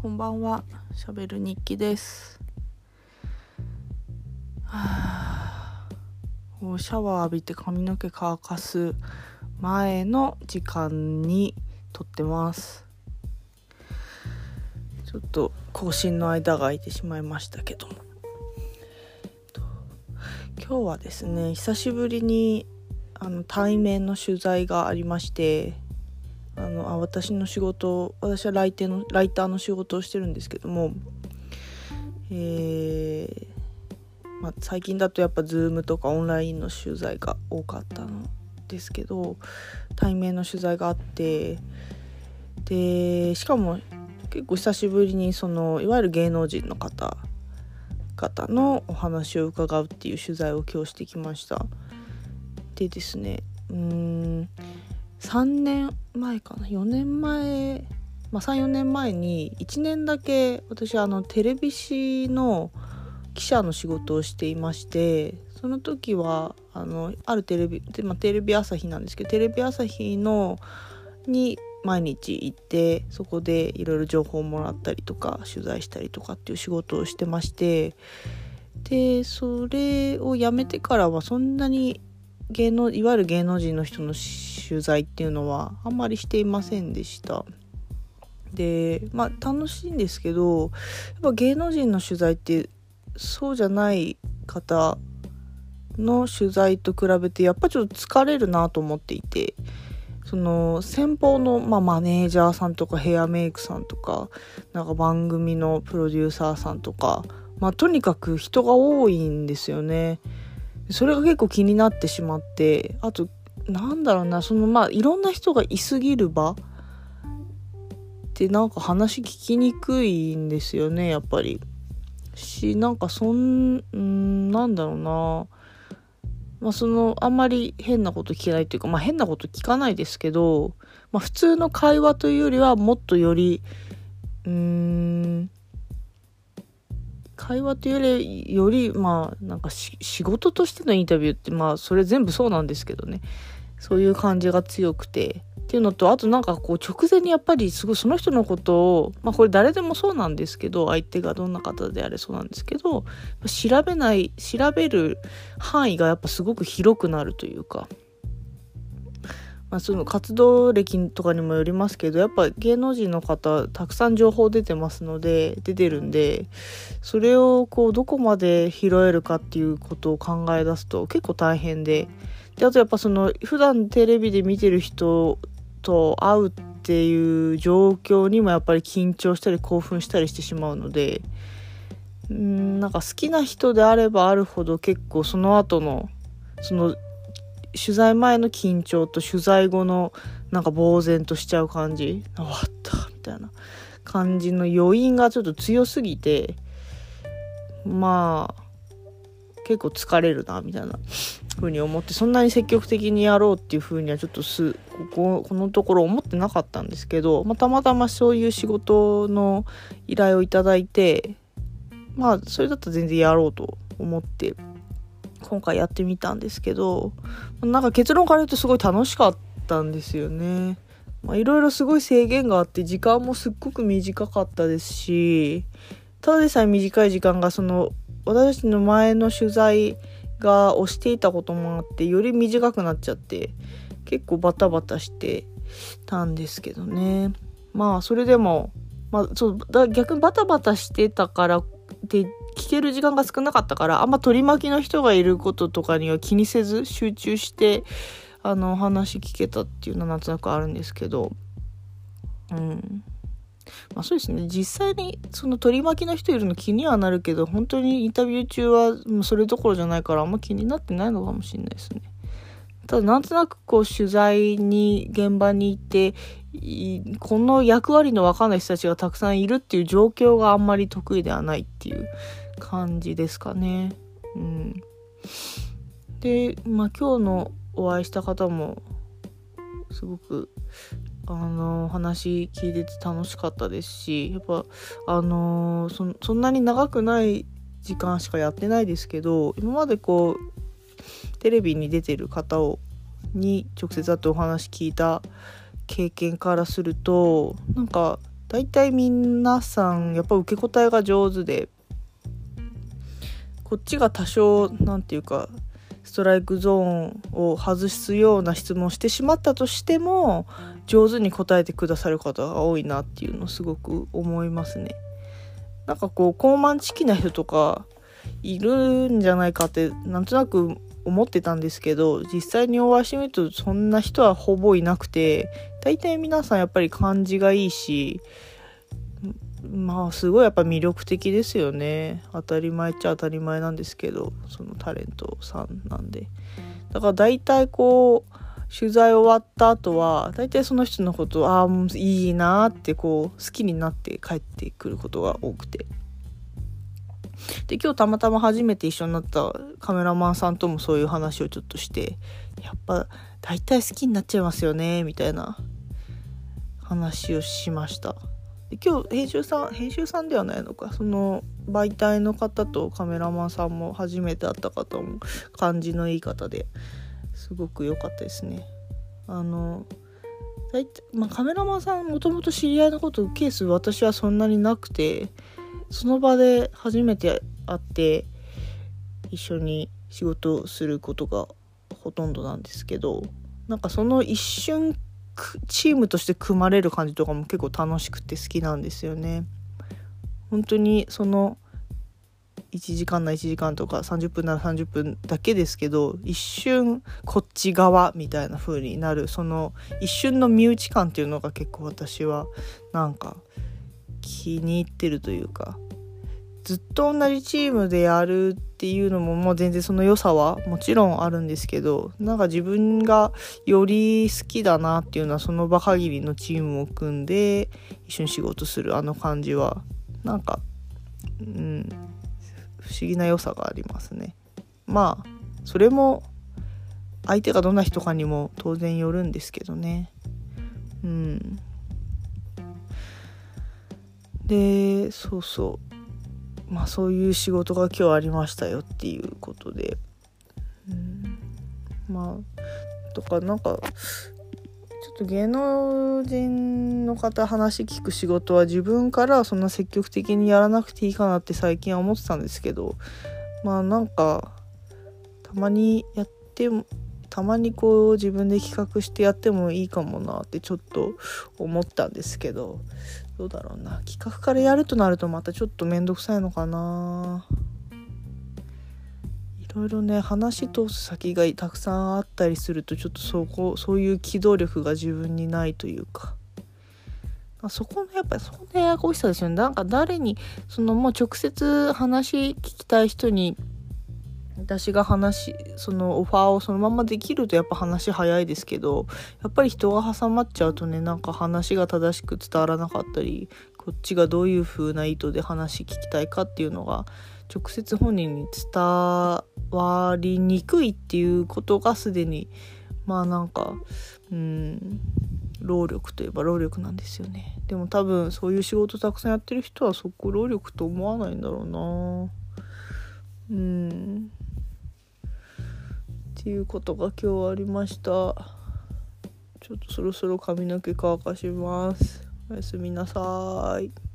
こんばんは、しゃべる日記です。はあ、シャワー浴びて髪の毛乾かす前の時間に撮ってます。ちょっと更新の間が空いてしまいましたけども。今日はですね、久しぶりにあの対面の取材がありまして、あのあ私の仕事私はライのライターの仕事をしてるんですけども、えーまあ、最近だとやっぱ Zoom とかオンラインの取材が多かったのですけど対面の取材があってでしかも結構久しぶりにそのいわゆる芸能人の方々のお話を伺うっていう取材を今日してきました。でですねうーん3年前かな？4年前、まあ、34年前に1年だけ私あのテレビ誌の記者の仕事をしていましてその時はあのあるテレビで、まあ、テレビ朝日なんですけどテレビ朝日のに毎日行ってそこでいろいろ情報をもらったりとか取材したりとかっていう仕事をしてましてでそれを辞めてからはそんなに芸能いわゆる芸能人の人の取材っていうのはあんまりしていませんでした。でまあ楽しいんですけどやっぱ芸能人の取材ってそうじゃない方の取材と比べてやっぱちょっと疲れるなと思っていてその先方の、まあ、マネージャーさんとかヘアメイクさんとかなんか番組のプロデューサーさんとか、まあ、とにかく人が多いんですよね。それが結構気になってしまってあとなんだろうなそのまあいろんな人がいすぎる場ってなんか話聞きにくいんですよねやっぱり。しなんかそんなんだろうなまあそのあんまり変なこと聞けないっていうかまあ変なこと聞かないですけど、まあ、普通の会話というよりはもっとよりうーん会話というよりよりまあなんか仕事としてのインタビューってまあそれ全部そうなんですけどねそういう感じが強くてっていうのとあとなんかこう直前にやっぱりすごいその人のことをまあこれ誰でもそうなんですけど相手がどんな方であれそうなんですけど調べない調べる範囲がやっぱすごく広くなるというか。まあ、その活動歴とかにもよりますけどやっぱ芸能人の方たくさん情報出てますので出てるんでそれをこうどこまで拾えるかっていうことを考え出すと結構大変で。であとやっぱその普段テレビで見てる人と会うっていう状況にもやっぱり緊張したり興奮したりしてしまうのでうんなんか好きな人であればあるほど結構その後のその取材前の緊張と取材後のなんか呆然としちゃう感じ？終わった。みたいな感じの余韻がちょっと強すぎてまあ結構疲れるなみたいな風に思ってそんなに積極的にやろうっていう風にはちょっとすこここのところ思ってなかったんですけど、まあ、たまたまそういう仕事の依頼をいただいてまあそれだったら全然やろうと思って今回やってみたんですけどなんか結論から言うとすごい楽しかったんですよね。いろいろすごい制限があって時間もすっごく短かったですしただでさえ短い時間がその私たちの前の取材が押していたこともあってより短くなっちゃって結構バタバタしてたんですけどねまあそれでも、まあ、そうだ逆にバタバタしてたからって聞ける時間が少なかったからあんま取り巻きの人がいることとかには気にせず集中してあの話聞けたっていうのはなんとなくあるんですけど。うん。まあそうですね。実際にその取り巻きの人いるの気にはなるけど本当にインタビュー中はもうそれどころじゃないからあんま気になってないのかもしれないですね。ただなんとなくこう取材に現場に行ってこの役割の分かんない人たちがたくさんいるっていう状況があんまり得意ではないっていう。感じですかね。うん、で、まあ、今日のお会いした方もすごくあの話聞いてて楽しかったですしやっぱあのそそんなに長くない時間しかやってないですけど今までこうテレビに出てる方をに直接会ってお話聞いた経験からするとなんか大体皆さんやっぱ受け答えが上手でこっちが多少何て言うかストライクゾーンを外すような質問をしてしまったとしても上手に答えてくださる方が多いなっていうのをすごく思いますね。なんかこう高慢チキな人とかいるんじゃないかってなんとなく思ってたんですけど実際にお会いしてみるとそんな人はほぼいなくて大体皆さんやっぱり感じがいいしまあすごいやっぱ魅力的ですよね。当たり前っちゃ当たり前なんですけどそのタレントさんなんで。だから大体こう取材終わった後は大体その人のことああいいなってこう好きになって帰ってくることが多くて。で今日たまたま初めて一緒になったカメラマンさんともそういう話をちょっとしてやっぱ大体好きになっちゃいますよねみたいな話をしました。で今日編集さん編集さんではないのか。その媒体の方とカメラマンさんも初めて会った方も感じのいい方ですごく良かったですね。あの大体、まあ、カメラマンさんもともと知り合いのことケース私はそんなになくてその場で初めて会って一緒に仕事をすることがほとんどなんですけどなんかその一瞬チームとして組まれる感じとかも結構楽しくて好きなんですよね。本当にその1時間な1時間とか30分なら30分だけですけど一瞬こっち側みたいな風になるその一瞬の身内感っていうのが結構私はなんか気に入ってるというかずっと同じチームでやるっていうのももう全然その良さはもちろんあるんですけどなんか自分がより好きだなっていうのはその場限りのチームを組んで一緒に仕事するあの感じはなんかうん不思議な良さがありますね。まあそれも相手がどんな人かにも当然よるんですけどね。うんでそうそうまあそういう仕事が今日ありましたよっていうことで、うん、まあとかなんかちょっと芸能人の方話聞く仕事は自分からそんな積極的にやらなくていいかなって最近は思ってたんですけどまあなんかたまにやってもたまにこう自分で企画してやってもいいかもなってちょっと思ったんですけどどうだろうな。企画からやるとなるとまたちょっと面倒くさいのかな。いろいろね話通す先がたくさんあったりするとちょっとそこそういう機動力が自分にないというか。そこのやっぱりそこのややこしさですよね。なんか誰にそのもう直接話聞きたい人に私が話そのオファーをそのままできるとやっぱ話早いですけどやっぱり人が挟まっちゃうとねなんか話が正しく伝わらなかったりこっちがどういう風な意図で話聞きたいかっていうのが直接本人に伝わりにくいっていうことがすでにまあなんかうん労力といえば労力なんですよね。でも多分そういう仕事たくさんやってる人はそこ労力と思わないんだろうな。うん。っていうことが今日ありました。ちょっとそろそろ髪の毛乾かします。おやすみなさい。